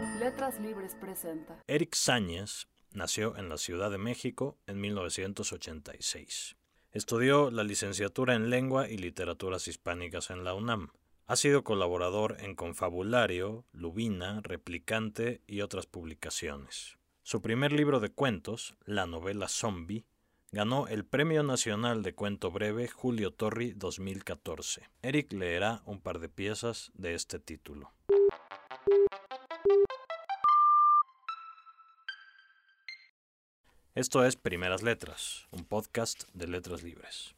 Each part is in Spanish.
Letras Libres presenta. Eric Sáñez nació en la Ciudad de México en 1986. Estudió la licenciatura en Lengua y Literaturas Hispánicas en la UNAM. Ha sido colaborador en Confabulario, Lubina, Replicante y otras publicaciones. Su primer libro de cuentos, la novela Zombie, ganó el Premio Nacional de Cuento Breve Julio Torri 2014. Eric leerá un par de piezas de este título. Esto es Primeras Letras, un podcast de letras libres.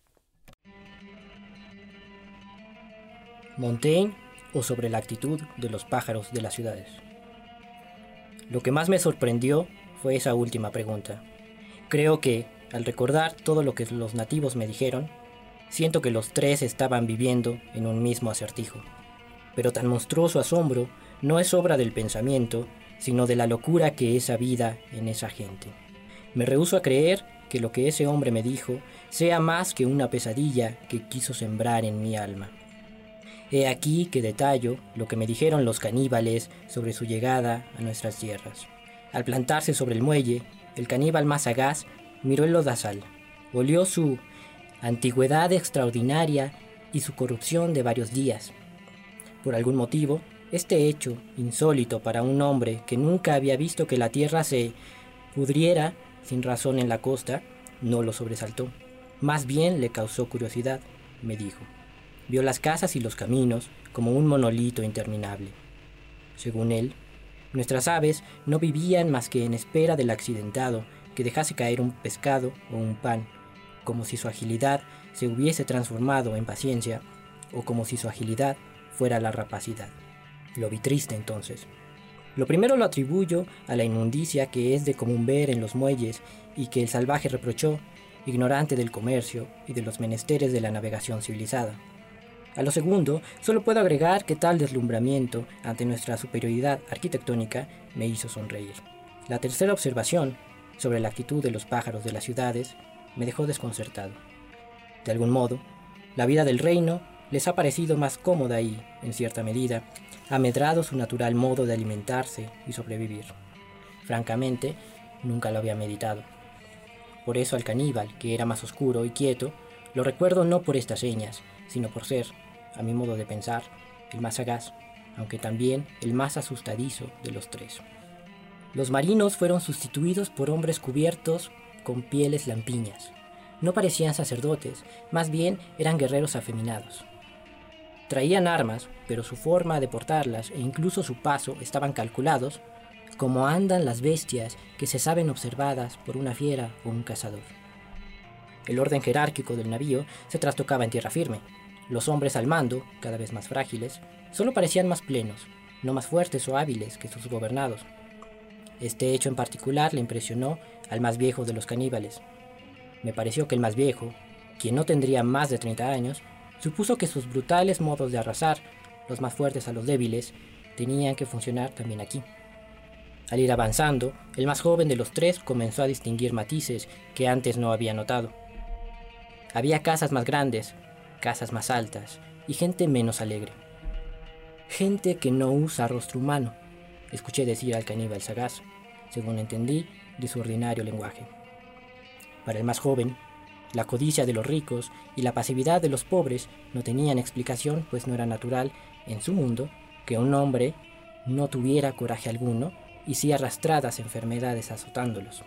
Montaigne o sobre la actitud de los pájaros de las ciudades. Lo que más me sorprendió fue esa última pregunta. Creo que, al recordar todo lo que los nativos me dijeron, siento que los tres estaban viviendo en un mismo acertijo. Pero tan monstruoso asombro no es obra del pensamiento, sino de la locura que es vida en esa gente. Me rehúso a creer que lo que ese hombre me dijo sea más que una pesadilla que quiso sembrar en mi alma. He aquí que detallo lo que me dijeron los caníbales sobre su llegada a nuestras tierras. Al plantarse sobre el muelle, el caníbal más sagaz miró el lodazal, olió su antigüedad extraordinaria y su corrupción de varios días. Por algún motivo, este hecho, insólito para un hombre que nunca había visto que la tierra se pudriera sin razón en la costa, no lo sobresaltó. Más bien le causó curiosidad, me dijo. Vio las casas y los caminos como un monolito interminable. Según él, nuestras aves no vivían más que en espera del accidentado que dejase caer un pescado o un pan, como si su agilidad se hubiese transformado en paciencia o como si su agilidad fuera la rapacidad. Lo vi triste entonces. Lo primero lo atribuyo a la inmundicia que es de común ver en los muelles y que el salvaje reprochó, ignorante del comercio y de los menesteres de la navegación civilizada. A lo segundo, solo puedo agregar que tal deslumbramiento ante nuestra superioridad arquitectónica me hizo sonreír. La tercera observación, sobre la actitud de los pájaros de las ciudades, me dejó desconcertado. De algún modo, la vida del reino les ha parecido más cómoda y, en cierta medida, ha medrado su natural modo de alimentarse y sobrevivir. Francamente, nunca lo había meditado. Por eso al caníbal, que era más oscuro y quieto, lo recuerdo no por estas señas, sino por ser, a mi modo de pensar, el más sagaz, aunque también el más asustadizo de los tres. Los marinos fueron sustituidos por hombres cubiertos con pieles lampiñas. No parecían sacerdotes, más bien eran guerreros afeminados. Traían armas, pero su forma de portarlas e incluso su paso estaban calculados como andan las bestias que se saben observadas por una fiera o un cazador. El orden jerárquico del navío se trastocaba en tierra firme. Los hombres al mando, cada vez más frágiles, solo parecían más plenos, no más fuertes o hábiles que sus gobernados. Este hecho en particular le impresionó al más viejo de los caníbales. Me pareció que el más viejo, quien no tendría más de 30 años, Supuso que sus brutales modos de arrasar, los más fuertes a los débiles, tenían que funcionar también aquí. Al ir avanzando, el más joven de los tres comenzó a distinguir matices que antes no había notado. Había casas más grandes, casas más altas y gente menos alegre. Gente que no usa rostro humano, escuché decir al caníbal sagaz, según entendí de su ordinario lenguaje. Para el más joven, la codicia de los ricos y la pasividad de los pobres no tenían explicación, pues no era natural en su mundo que un hombre no tuviera coraje alguno y sí arrastradas enfermedades azotándolos.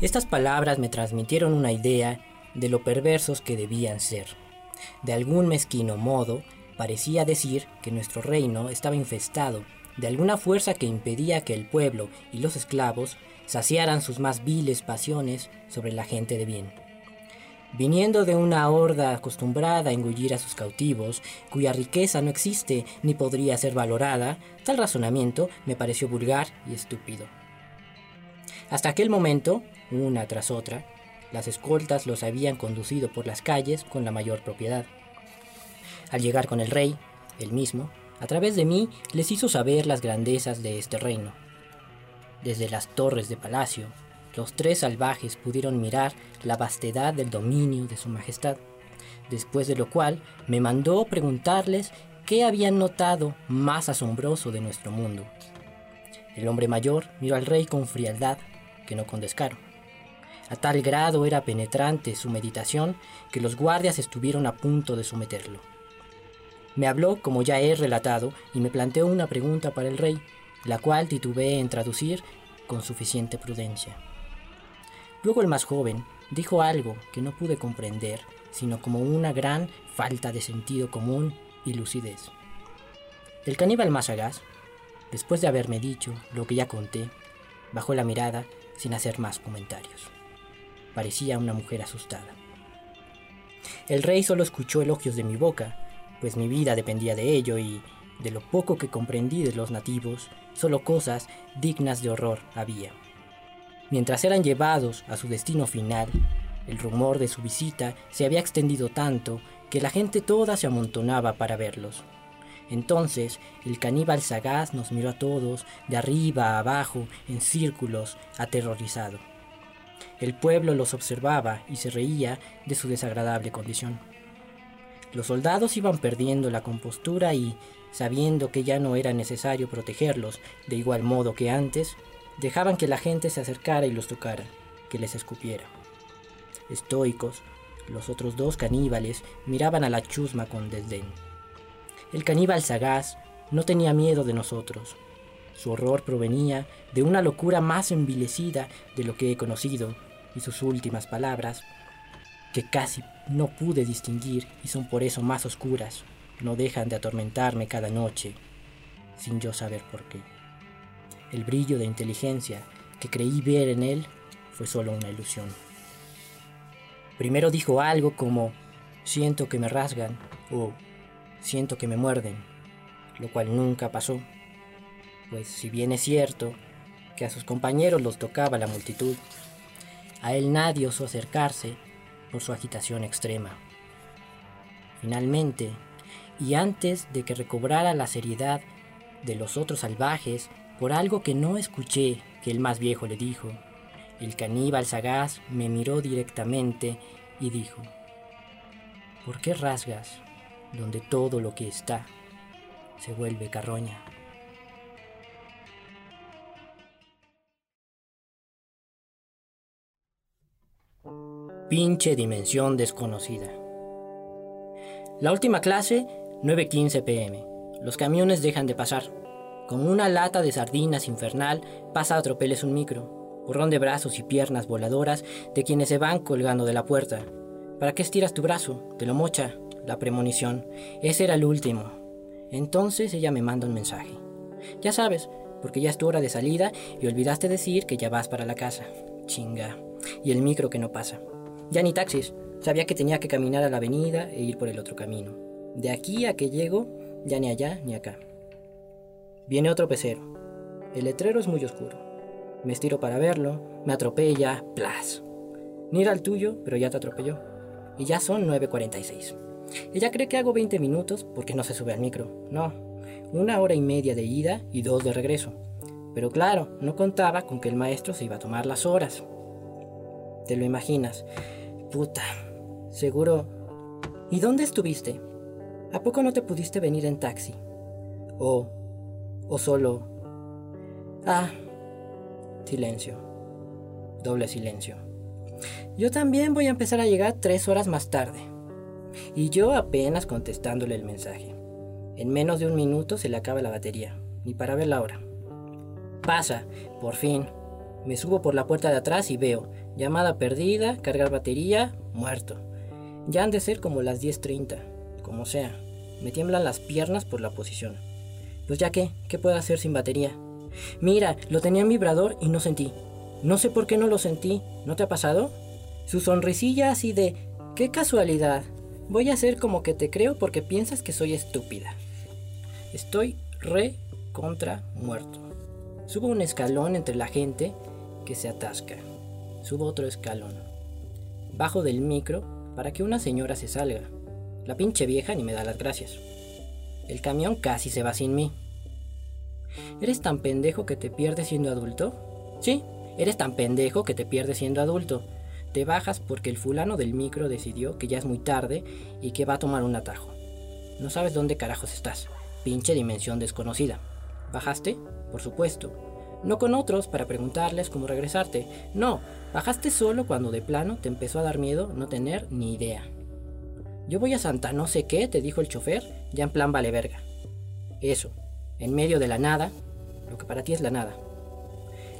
Estas palabras me transmitieron una idea de lo perversos que debían ser. De algún mezquino modo, parecía decir que nuestro reino estaba infestado de alguna fuerza que impedía que el pueblo y los esclavos saciaran sus más viles pasiones sobre la gente de bien. Viniendo de una horda acostumbrada a engullir a sus cautivos, cuya riqueza no existe ni podría ser valorada, tal razonamiento me pareció vulgar y estúpido. Hasta aquel momento, una tras otra, las escoltas los habían conducido por las calles con la mayor propiedad. Al llegar con el rey, él mismo, a través de mí, les hizo saber las grandezas de este reino. Desde las torres de palacio, los tres salvajes pudieron mirar la vastedad del dominio de su majestad, después de lo cual me mandó preguntarles qué habían notado más asombroso de nuestro mundo. El hombre mayor miró al rey con frialdad, que no con descaro. A tal grado era penetrante su meditación que los guardias estuvieron a punto de someterlo. Me habló, como ya he relatado, y me planteó una pregunta para el rey, la cual titubeé en traducir con suficiente prudencia. Luego el más joven dijo algo que no pude comprender, sino como una gran falta de sentido común y lucidez. El caníbal más sagaz, después de haberme dicho lo que ya conté, bajó la mirada sin hacer más comentarios. Parecía una mujer asustada. El rey solo escuchó elogios de mi boca, pues mi vida dependía de ello y, de lo poco que comprendí de los nativos, solo cosas dignas de horror había. Mientras eran llevados a su destino final, el rumor de su visita se había extendido tanto que la gente toda se amontonaba para verlos. Entonces el caníbal sagaz nos miró a todos, de arriba a abajo, en círculos, aterrorizado. El pueblo los observaba y se reía de su desagradable condición. Los soldados iban perdiendo la compostura y, sabiendo que ya no era necesario protegerlos de igual modo que antes, dejaban que la gente se acercara y los tocara, que les escupiera. Estoicos, los otros dos caníbales miraban a la chusma con desdén. El caníbal sagaz no tenía miedo de nosotros. Su horror provenía de una locura más envilecida de lo que he conocido, y sus últimas palabras, que casi no pude distinguir y son por eso más oscuras, no dejan de atormentarme cada noche, sin yo saber por qué. El brillo de inteligencia que creí ver en él fue solo una ilusión. Primero dijo algo como, siento que me rasgan o siento que me muerden, lo cual nunca pasó, pues si bien es cierto que a sus compañeros los tocaba la multitud, a él nadie osó acercarse por su agitación extrema. Finalmente, y antes de que recobrara la seriedad de los otros salvajes, por algo que no escuché que el más viejo le dijo. El caníbal sagaz me miró directamente y dijo, ¿por qué rasgas donde todo lo que está se vuelve carroña? Pinche dimensión desconocida. La última clase, 9.15 pm. Los camiones dejan de pasar. Como una lata de sardinas infernal pasa a tropeles un micro, borrón de brazos y piernas voladoras de quienes se van colgando de la puerta. ¿Para qué estiras tu brazo? Te lo mocha. La premonición. Ese era el último. Entonces ella me manda un mensaje. Ya sabes, porque ya es tu hora de salida y olvidaste decir que ya vas para la casa. Chinga. Y el micro que no pasa. Ya ni taxis. Sabía que tenía que caminar a la avenida e ir por el otro camino. De aquí a que llego, ya ni allá ni acá. Viene otro pecero. El letrero es muy oscuro. Me estiro para verlo, me atropella, plas. Mira al tuyo, pero ya te atropelló. Y ya son 9.46. Ella cree que hago 20 minutos porque no se sube al micro. No, una hora y media de ida y dos de regreso. Pero claro, no contaba con que el maestro se iba a tomar las horas. Te lo imaginas. Puta, seguro. ¿Y dónde estuviste? ¿A poco no te pudiste venir en taxi? O o solo... Ah, silencio. Doble silencio. Yo también voy a empezar a llegar tres horas más tarde. Y yo apenas contestándole el mensaje. En menos de un minuto se le acaba la batería, ni para ver la hora. Pasa, por fin. Me subo por la puerta de atrás y veo, llamada perdida, cargar batería, muerto. Ya han de ser como las 10.30, como sea. Me tiemblan las piernas por la posición. Pues ya qué, ¿qué puedo hacer sin batería? Mira, lo tenía en vibrador y no sentí. No sé por qué no lo sentí. ¿No te ha pasado? Su sonrisilla así de, qué casualidad. Voy a hacer como que te creo porque piensas que soy estúpida. Estoy re contra muerto. Subo un escalón entre la gente que se atasca. Subo otro escalón. Bajo del micro para que una señora se salga. La pinche vieja ni me da las gracias. El camión casi se va sin mí. ¿Eres tan pendejo que te pierdes siendo adulto? Sí, eres tan pendejo que te pierdes siendo adulto. Te bajas porque el fulano del micro decidió que ya es muy tarde y que va a tomar un atajo. No sabes dónde carajos estás. Pinche dimensión desconocida. ¿Bajaste? Por supuesto. No con otros para preguntarles cómo regresarte. No, bajaste solo cuando de plano te empezó a dar miedo no tener ni idea. Yo voy a Santa no sé qué, te dijo el chofer, ya en plan vale verga. Eso, en medio de la nada, lo que para ti es la nada.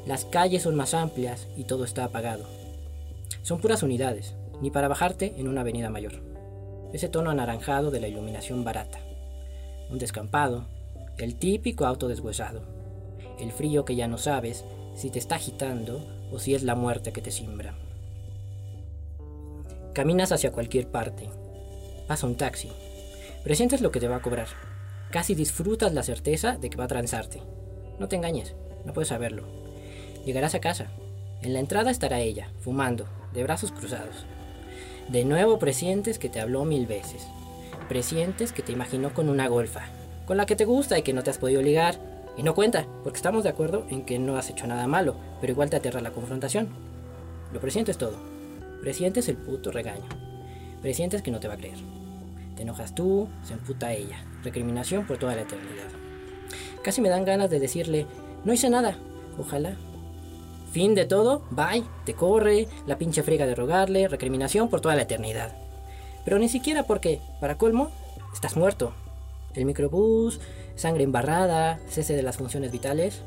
Las calles son más amplias y todo está apagado. Son puras unidades, ni para bajarte en una avenida mayor. Ese tono anaranjado de la iluminación barata. Un descampado, el típico auto deshuesado. El frío que ya no sabes si te está agitando o si es la muerte que te simbra. Caminas hacia cualquier parte. Pasa un taxi. Presientes lo que te va a cobrar. Casi disfrutas la certeza de que va a transarte. No te engañes, no puedes saberlo. Llegarás a casa. En la entrada estará ella, fumando, de brazos cruzados. De nuevo presientes que te habló mil veces. Presientes que te imaginó con una golfa, con la que te gusta y que no te has podido ligar. Y no cuenta, porque estamos de acuerdo en que no has hecho nada malo, pero igual te aterra la confrontación. Lo presientes todo. Presientes el puto regaño. Presientes que no te va a creer. Enojas tú, se emputa ella. Recriminación por toda la eternidad. Casi me dan ganas de decirle, no hice nada. Ojalá, Fin de todo, bye, te corre, la pinche friega de rogarle, recriminación por toda la eternidad. Pero ni siquiera porque, para colmo, estás muerto. El microbús, sangre embarrada, cese de las funciones vitales.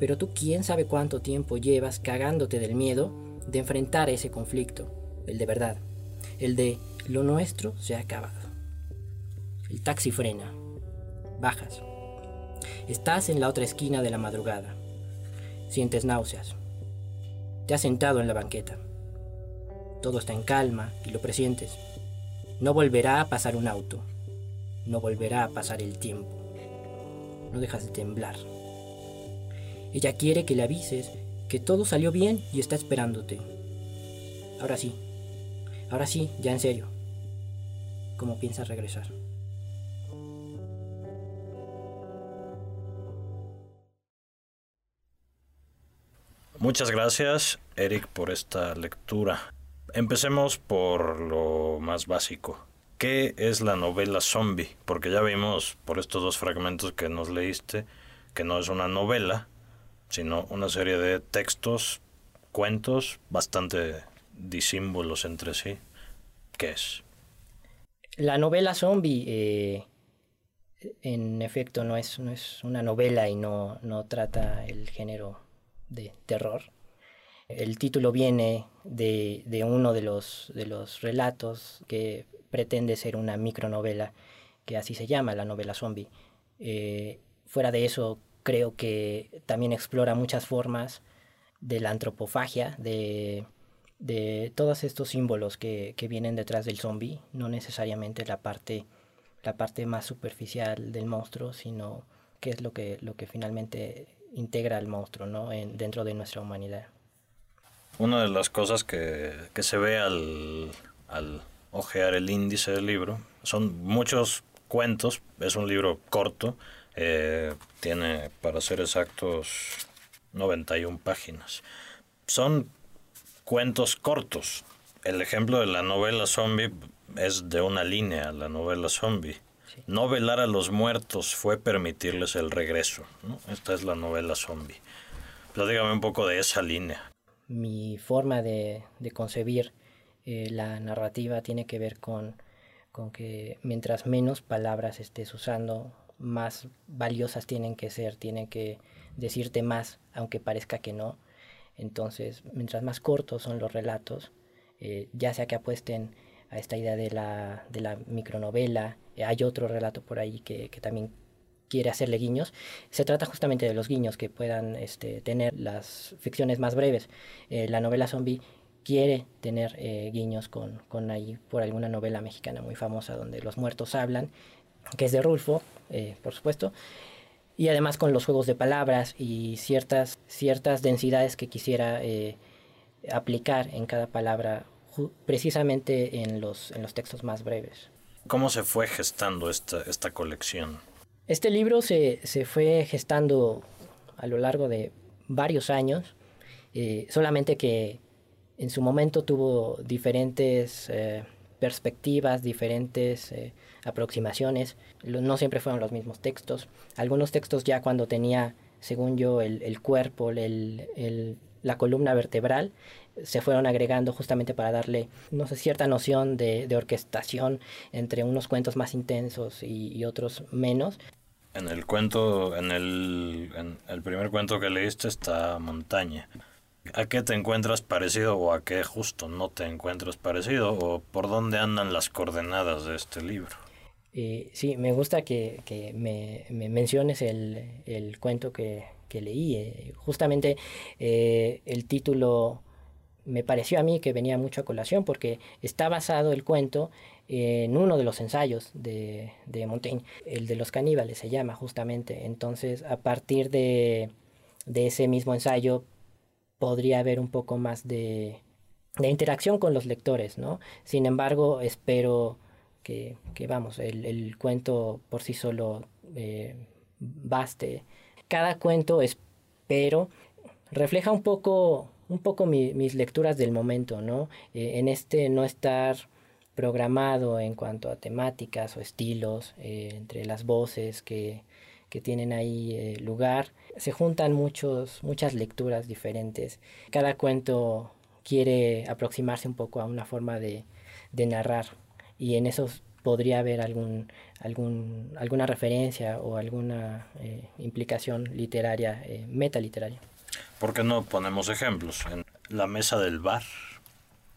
Pero tú quién sabe cuánto tiempo llevas cagándote del miedo de enfrentar ese conflicto, el de verdad, el de lo nuestro se ha acabado. El taxi frena, bajas. Estás en la otra esquina de la madrugada Sientes náuseas. Te has sentado en la banqueta. Todo está en calma y lo presientes. No volverá a pasar un auto. No volverá a pasar el tiempo. No dejas de temblar. Ella quiere que le avises que todo salió bien y está esperándote. Ahora sí. Ahora sí, ya en serio. ¿Cómo piensas regresar? Muchas gracias, Eric, por esta lectura. Empecemos por lo más básico. ¿Qué es la novela zombie? Porque ya vimos por estos dos fragmentos que nos leíste que no es una novela, sino una serie de textos, cuentos bastante disímbolos entre sí. ¿Qué es? La novela zombie, eh, en efecto, no es, no es una novela y no, no trata el género de terror. El título viene de, uno de los, de los relatos que pretende ser una micronovela, que así se llama, la novela zombie. Eh, fuera de eso, creo que también explora muchas formas de la antropofagia, de, todos estos símbolos que, vienen detrás del zombie, no necesariamente la parte, la parte más superficial del monstruo, sino qué es lo que, lo que finalmente integra al monstruo ¿no? En, dentro de nuestra humanidad. Una de las cosas que, que se ve al, al ojear el índice del libro son muchos cuentos, es un libro corto, eh, tiene, para ser exactos, 91 páginas. Son cuentos cortos. El ejemplo de la novela zombie es de una línea, la novela zombie. No velar a los muertos fue permitirles el regreso. Esta es la novela zombie. dígame un poco de esa línea. Mi forma de, concebir eh, la narrativa tiene que ver con, con que mientras menos palabras estés usando, más valiosas tienen que ser, tienen que decirte más, aunque parezca que no. Entonces, mientras más cortos son los relatos, eh, ya sea que apuesten a esta idea de la, de la micronovela. Eh, hay otro relato por ahí que, también quiere hacerle guiños. Se trata justamente de los guiños que puedan este, tener las ficciones más breves. Eh, la novela zombie quiere tener guiños con, con ahí por alguna novela mexicana muy famosa donde los muertos hablan, que es de Rulfo, por supuesto. Y además con los juegos de palabras y ciertas, ciertas densidades que quisiera aplicar en cada palabra precisamente en los, en los textos más breves. ¿Cómo se fue gestando esta, esta colección? Este libro se, se, fue gestando a lo largo de varios años, eh, solamente que en su momento tuvo diferentes eh, perspectivas, diferentes eh, aproximaciones. No siempre fueron los mismos textos. Algunos textos ya cuando tenía según yo, el, cuerpo, el, la columna vertebral, se fueron agregando justamente para darle, no sé, cierta noción de, orquestación entre unos cuentos más intensos y, otros menos. En el cuento, en el, en el primer cuento que leíste está montaña. ¿A qué te encuentras parecido o a qué justo no te encuentras parecido o por dónde andan las coordenadas de este libro? Eh, sí, me gusta que, me, menciones el, cuento que, leí. Eh, justamente eh, el título me pareció a mí que venía mucho a colación porque está basado el cuento en uno de los ensayos de, de Montaigne, el de los caníbales se llama justamente. Entonces, a partir de, de ese mismo ensayo podría haber un poco más de, interacción con los lectores, ¿no? Sin embargo, espero que, vamos, el, cuento por sí solo eh, baste. Cada cuento, espero, refleja un poco, un poco mis lecturas del momento, ¿no? Eh, en este no estar programado en cuanto a temáticas o estilos, eh, entre las voces que, que tienen ahí eh, lugar. Se juntan muchos, muchas lecturas diferentes. Cada cuento quiere aproximarse un poco a una forma de, narrar y en eso podría haber algún, algún, alguna referencia o alguna eh, implicación literaria, eh, metaliteraria. ¿Por qué no ponemos ejemplos? En la mesa del bar,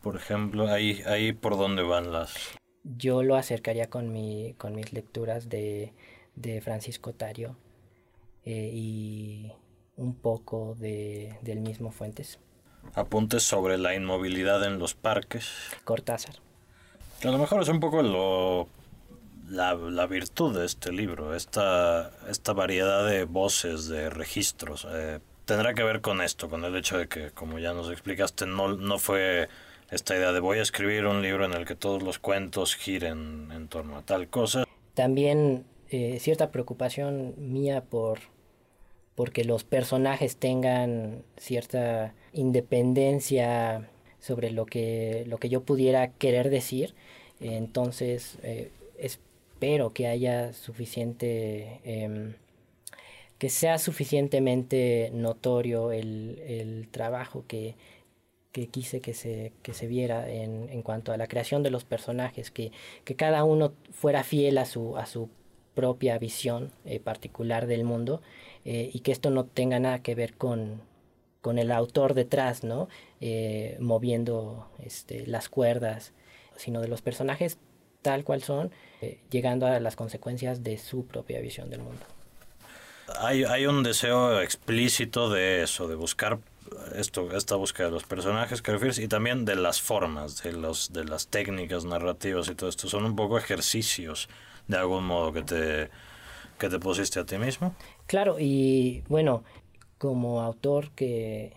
por ejemplo, ahí, ahí por dónde van las... Yo lo acercaría con, mi, con mis lecturas de de Francisco Tario eh, y un poco de, del mismo Fuentes. Apuntes sobre la inmovilidad en los parques. Cortázar. A lo mejor es un poco lo, la, la virtud de este libro, esta, esta variedad de voces, de registros. Eh, tendrá que ver con esto, con el hecho de que, como ya nos explicaste, no, no fue esta idea de voy a escribir un libro en el que todos los cuentos giren en torno a tal cosa. También eh, cierta preocupación mía por porque los personajes tengan cierta independencia sobre lo que, lo que yo pudiera querer decir. Entonces, eh, espero que haya suficiente, em, que sea suficientemente notorio el, trabajo que, quise que se, que se viera en, en, cuanto a la creación de los personajes, que, que cada uno fuera fiel a su, a su propia visión eh, particular del mundo eh, y que esto no tenga nada que ver con, con el autor detrás, ¿no? Eh, moviendo este, las cuerdas, sino de los personajes tal cual son, llegando a las consecuencias de su propia visión del mundo. Hay, hay un deseo explícito de eso, de buscar esto, esta búsqueda de los personajes que refieres y también de las formas, de, los, de las técnicas narrativas y todo esto. Son un poco ejercicios de algún modo que te, que te pusiste a ti mismo. Claro, y bueno, como autor que,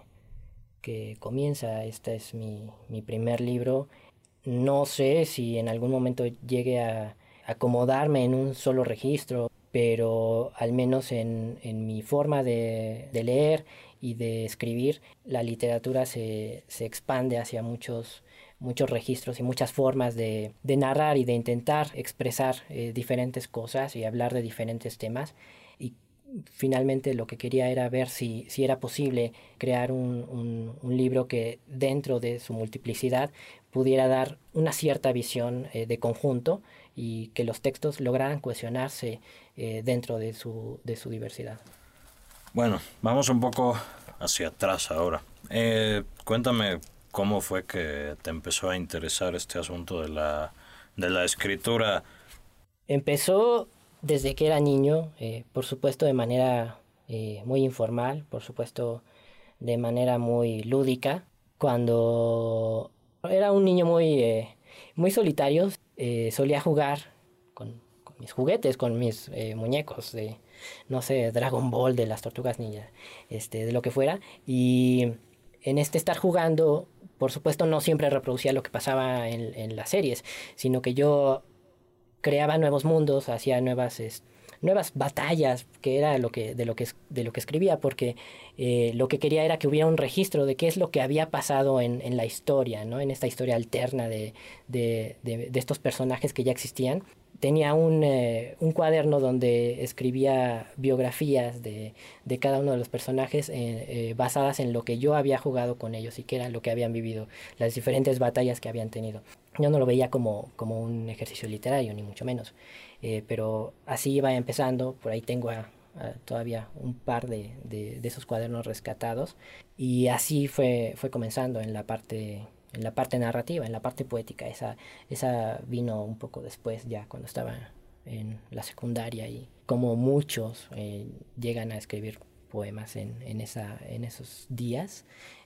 que comienza, este es mi, mi primer libro, no sé si en algún momento llegue a acomodarme en un solo registro, pero al menos en, en mi forma de, de, leer y de escribir, la literatura se, se expande hacia muchos muchos registros y muchas formas de, narrar y de intentar expresar eh, diferentes cosas y hablar de diferentes temas. Y finalmente lo que quería era ver si, si era posible crear un, libro que dentro de su multiplicidad pudiera dar una cierta visión eh, de conjunto y que los textos lograran cohesionarse eh, dentro de su, de su diversidad. Bueno, vamos un poco hacia atrás ahora. cuéntame ¿Cómo fue que te empezó a interesar este asunto de la, de la escritura? Empezó desde que era niño, eh, por supuesto de manera eh, muy informal, por supuesto de manera muy lúdica. Cuando era un niño muy, eh, muy solitario, solía jugar con, mis juguetes, con mis muñecos de, no sé, Dragon Ball, de las tortugas ninja, este, de lo que fuera. Y en este estar jugando por supuesto no siempre reproducía lo que pasaba en, las series, sino que yo creaba nuevos mundos, hacía nuevas nuevas batallas, que era lo que, de, lo que, de lo que escribía, porque eh, lo que quería era que hubiera un registro de qué es lo que había pasado en, en la historia, ¿no? en esta historia alterna de, de, de, de estos personajes que ya existían tenía un, eh, un, cuaderno donde escribía biografías de, de, cada uno de los personajes eh, eh, basadas en lo que yo había jugado con ellos y que era lo que habían vivido, las diferentes batallas que habían tenido. Yo no lo veía como, como un ejercicio literario, ni mucho menos, eh, pero así iba empezando, por ahí tengo a, a todavía un par de, de, de, esos cuadernos rescatados y así fue, fue comenzando en la parte en la parte narrativa, en la parte poética. Esa, esa vino un poco después, ya cuando estaba en la secundaria y como muchos eh, llegan a escribir poemas en, en, esa, en esos días,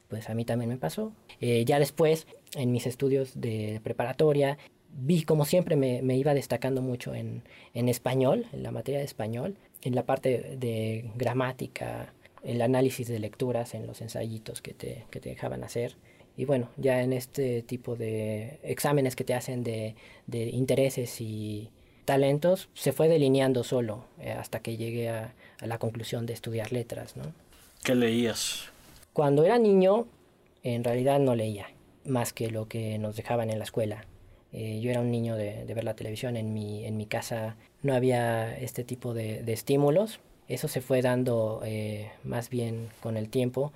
pues a mí también me pasó. Eh, ya después, en mis estudios de preparatoria, vi como siempre me, me iba destacando mucho en, en español, en la materia de español, en la parte de gramática, el análisis de lecturas, en los ensayitos que te, que te dejaban hacer y bueno, ya en este tipo de exámenes que te hacen de, de intereses y talentos, se fue delineando solo eh, hasta que llegué a, a, la conclusión de estudiar letras. ¿no? ¿Qué leías? Cuando era niño, en realidad no leía más que lo que nos dejaban en la escuela. Eh, yo era un niño de, de, ver la televisión, en mi, en mi casa no había este tipo de, de estímulos. Eso se fue dando eh, más bien con el tiempo.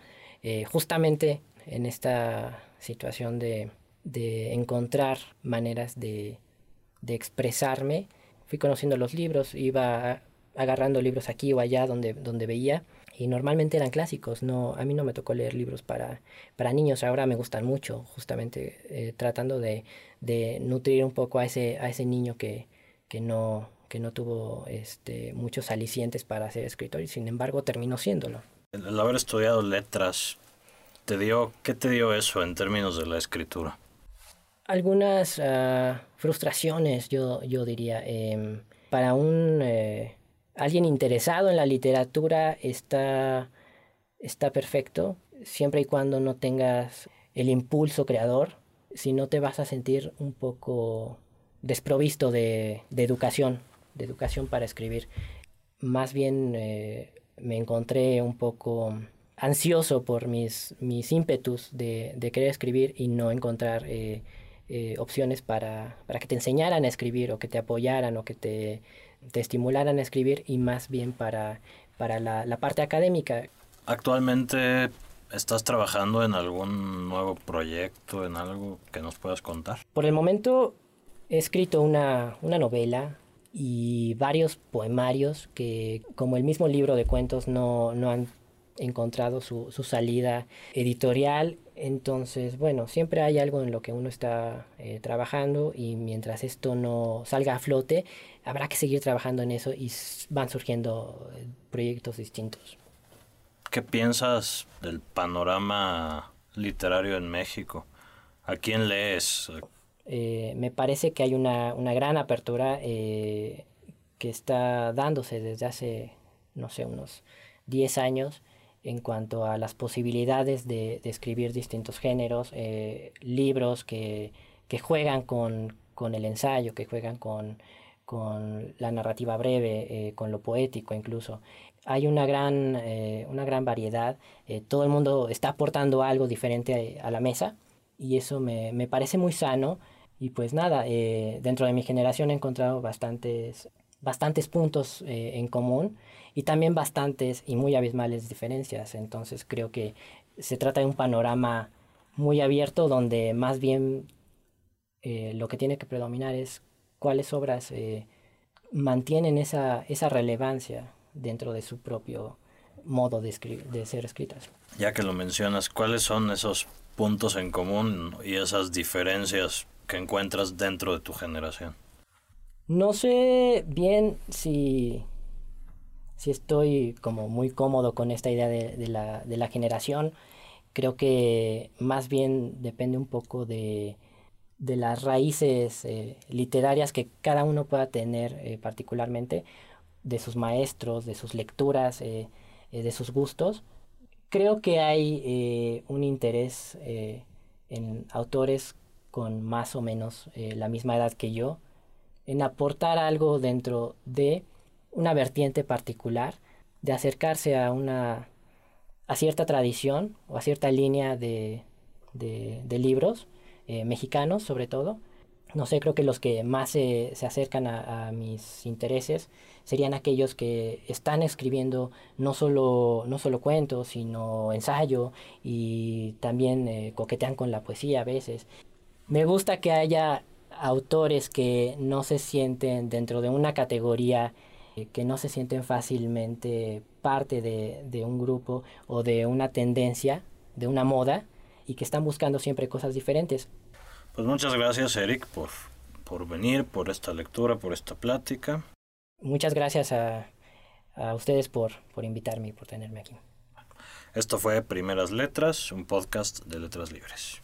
Justamente en esta situación de, de encontrar maneras de, de, expresarme. Fui conociendo los libros, iba agarrando libros aquí o allá donde, donde veía y normalmente eran clásicos. No, a mí no me tocó leer libros para, para niños, ahora me gustan mucho, justamente eh, tratando de, de, nutrir un poco a ese, a ese niño que, que, no, que no tuvo este, muchos alicientes para ser escritor y sin embargo terminó siéndolo. El haber estudiado letras te dio, ¿qué te dio eso en términos de la escritura? Algunas uh, frustraciones, yo, yo diría. Eh, para un eh, alguien interesado en la literatura está, está perfecto, siempre y cuando no tengas el impulso creador, si no te vas a sentir un poco desprovisto de, de educación, de educación para escribir. Más bien eh, me encontré un poco ansioso por mis, mis ímpetus de, de querer escribir y no encontrar eh, eh, opciones para, para, que te enseñaran a escribir o que te apoyaran o que te, te estimularan a escribir y más bien para, para la, la, parte académica. Actualmente estás trabajando en algún nuevo proyecto, en algo que nos puedas contar. Por el momento he escrito una, una novela y varios poemarios que como el mismo libro de cuentos no, no han encontrado su, su, salida editorial. Entonces, bueno, siempre hay algo en lo que uno está eh, trabajando y mientras esto no salga a flote, habrá que seguir trabajando en eso y van surgiendo eh, proyectos distintos. ¿Qué piensas del panorama literario en México? ¿A quién lees? Eh, me parece que hay una, una gran apertura que está dándose desde hace, no sé, unos 10 años en cuanto a las posibilidades de, escribir distintos géneros, eh, libros que, que juegan con, con, el ensayo, que juegan con, con la narrativa breve, eh, con lo poético incluso. Hay una gran, eh, una gran variedad, todo el mundo está aportando algo diferente a, a la mesa y eso me, me, parece muy sano y pues nada, dentro de mi generación he encontrado bastantes, bastantes puntos en común y también bastantes y muy abismales diferencias. Entonces creo que se trata de un panorama muy abierto donde más bien eh, lo que tiene que predominar es cuáles obras eh, mantienen esa, esa relevancia dentro de su propio modo de, de ser escritas. Ya que lo mencionas, ¿cuáles son esos puntos en común y esas diferencias que encuentras dentro de tu generación? No sé bien si si estoy como muy cómodo con esta idea de, la, de la generación. Creo que más bien depende un poco de, de las raíces eh, literarias que cada uno pueda tener eh, particularmente, de sus maestros, de sus lecturas, eh, de sus gustos. Creo que hay un interés en autores con más o menos la misma edad que yo, en aportar algo dentro de una vertiente particular de acercarse a una a cierta tradición o a cierta línea de, de, libros eh, mexicanos sobre todo. No sé, creo que los que más se, se acercan a, mis intereses serían aquellos que están escribiendo no solo, no solo cuentos, sino ensayo y también eh, coquetean con la poesía a veces. Me gusta que haya autores que no se sienten dentro de una categoría eh, que no se sienten fácilmente parte de, de, un grupo o de una tendencia, de una moda, y que están buscando siempre cosas diferentes. Pues muchas gracias Eric por, por venir, por esta lectura, por esta plática. Muchas gracias a, a ustedes por, por invitarme y por tenerme aquí. Esto fue Primeras Letras, un podcast de Letras Libres.